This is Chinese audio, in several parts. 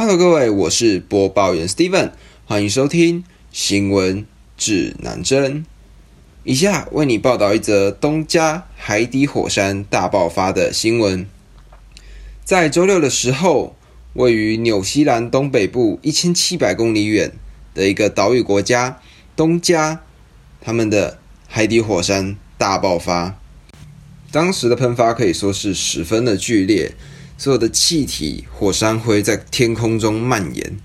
Hello，各位，我是播报员 Steven，欢迎收听新闻指南针。以下为你报道一则东加海底火山大爆发的新闻。在周六的时候，位于纽西兰东北部一千七百公里远的一个岛屿国家东加，他们的海底火山大爆发。当时的喷发可以说是十分的剧烈，所有的气体、火山灰在天空中蔓延。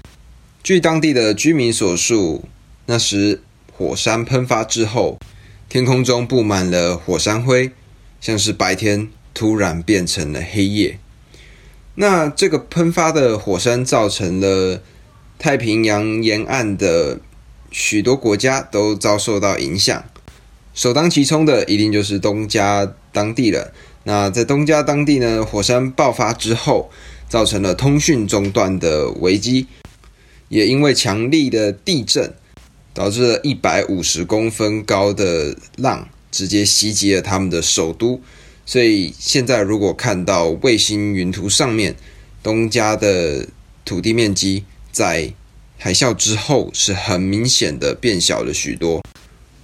据当地的居民所述，那时火山喷发之后，天空中布满了火山灰，像是白天突然变成了黑夜。那这个喷发的火山造成了太平洋沿岸的许多国家都遭受到影响。首当其冲的一定就是东加当地了。那在东加当地呢，火山爆发之后，造成了通讯中断的危机，也因为强力的地震，导致了一百五十公分高的浪直接袭击了他们的首都。所以现在如果看到卫星云图上面东加的土地面积在海啸之后是很明显的变小了许多。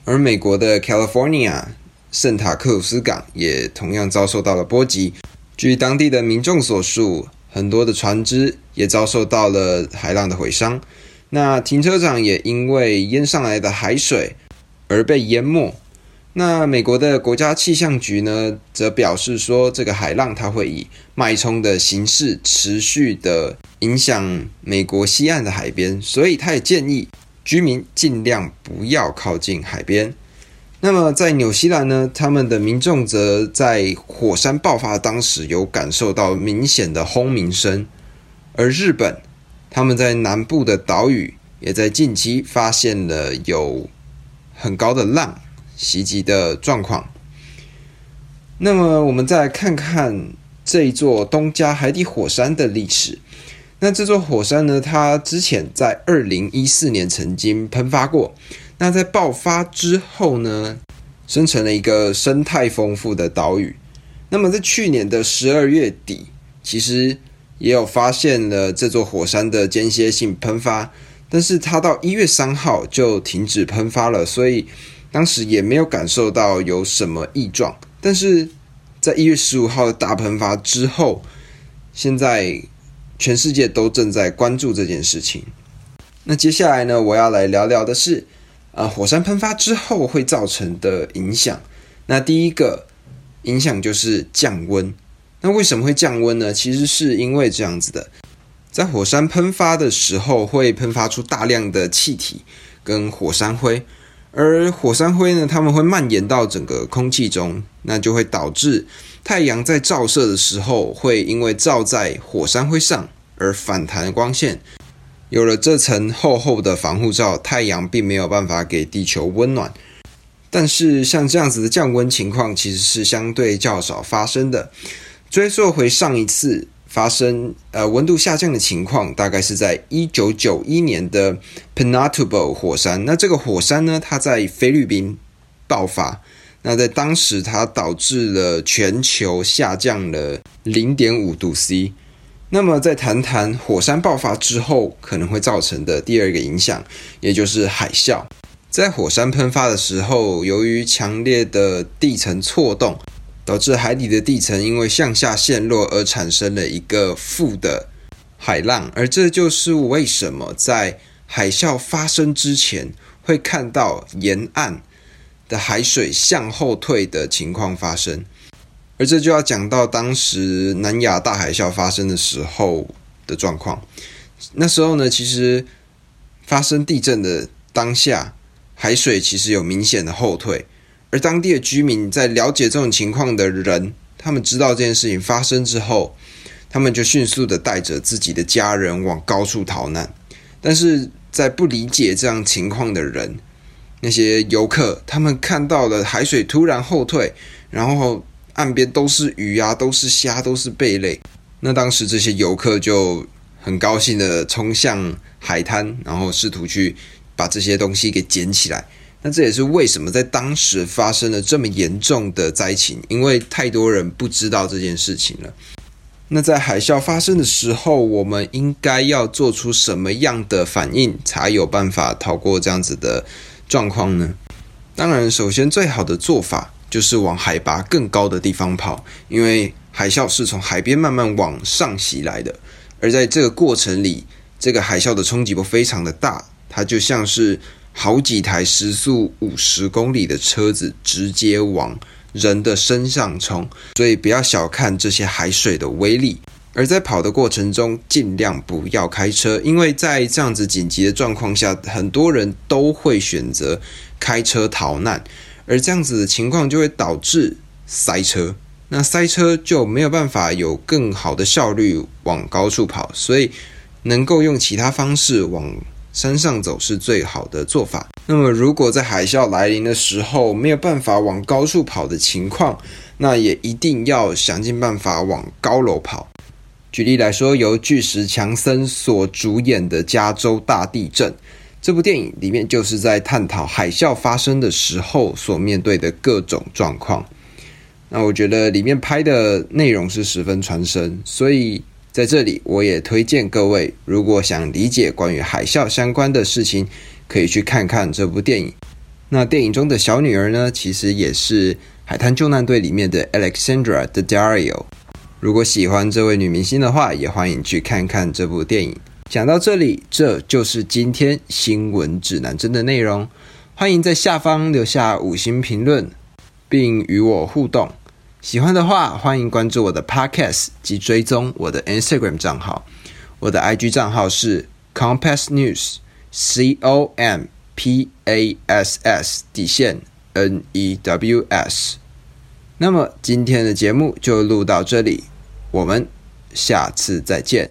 而美国的 California 圣塔克鲁斯港也同样遭受到了波及。据当地的民众所述，很多的船只也遭受到了海浪的毁伤。那停车场也因为淹上来的海水而被淹没。那美国的国家气象局呢，则表示说，这个海浪它会以脉冲的形式持续的影响美国西岸的海边，所以他也建议。居民尽量不要靠近海边。那么在纽西兰呢，他们的民众则在火山爆发当时有感受到明显的轰鸣声。而日本，他们在南部的岛屿也在近期发现了有很高的浪袭击的状况。那么我们再来看看这一座东加海底火山的历史。那这座火山呢？它之前在二零一四年曾经喷发过。那在爆发之后呢，生成了一个生态丰富的岛屿。那么在去年的十二月底，其实也有发现了这座火山的间歇性喷发，但是它到一月三号就停止喷发了，所以当时也没有感受到有什么异状。但是在一月十五号的大喷发之后，现在。全世界都正在关注这件事情。那接下来呢，我要来聊聊的是，啊，火山喷发之后会造成的影响。那第一个影响就是降温。那为什么会降温呢？其实是因为这样子的，在火山喷发的时候，会喷发出大量的气体跟火山灰，而火山灰呢，它们会蔓延到整个空气中，那就会导致。太阳在照射的时候，会因为照在火山灰上而反弹光线。有了这层厚厚的防护罩，太阳并没有办法给地球温暖。但是，像这样子的降温情况，其实是相对较少发生的。追溯回上一次发生呃温度下降的情况，大概是在一九九一年的 Pinatubo 火山。那这个火山呢，它在菲律宾爆发。那在当时，它导致了全球下降了零点五度 C。那么，再谈谈火山爆发之后可能会造成的第二个影响，也就是海啸。在火山喷发的时候，由于强烈的地层错动，导致海底的地层因为向下陷落而产生了一个负的海浪，而这就是为什么在海啸发生之前会看到沿岸。的海水向后退的情况发生，而这就要讲到当时南亚大海啸发生的时候的状况。那时候呢，其实发生地震的当下，海水其实有明显的后退，而当地的居民在了解这种情况的人，他们知道这件事情发生之后，他们就迅速的带着自己的家人往高处逃难。但是在不理解这样情况的人，那些游客，他们看到了海水突然后退，然后岸边都是鱼啊，都是虾，都是贝类。那当时这些游客就很高兴的冲向海滩，然后试图去把这些东西给捡起来。那这也是为什么在当时发生了这么严重的灾情，因为太多人不知道这件事情了。那在海啸发生的时候，我们应该要做出什么样的反应，才有办法逃过这样子的状况呢？当然，首先最好的做法就是往海拔更高的地方跑，因为海啸是从海边慢慢往上袭来的，而在这个过程里，这个海啸的冲击波非常的大，它就像是好几台时速五十公里的车子直接往。人的身上冲，所以不要小看这些海水的威力。而在跑的过程中，尽量不要开车，因为在这样子紧急的状况下，很多人都会选择开车逃难，而这样子的情况就会导致塞车。那塞车就没有办法有更好的效率往高处跑，所以能够用其他方式往。山上走是最好的做法。那么，如果在海啸来临的时候没有办法往高处跑的情况，那也一定要想尽办法往高楼跑。举例来说，由巨石强森所主演的《加州大地震》这部电影里面，就是在探讨海啸发生的时候所面对的各种状况。那我觉得里面拍的内容是十分传神，所以。在这里，我也推荐各位，如果想理解关于海啸相关的事情，可以去看看这部电影。那电影中的小女儿呢，其实也是《海滩救难队》里面的 Alexandra Daddario。如果喜欢这位女明星的话，也欢迎去看看这部电影。讲到这里，这就是今天新闻指南针的内容。欢迎在下方留下五星评论，并与我互动。喜欢的话，欢迎关注我的 Podcast 及追踪我的 Instagram 账号。我的 IG 账号是 Compass News，C O M P A S S 底线 N E W S。那么今天的节目就录到这里，我们下次再见。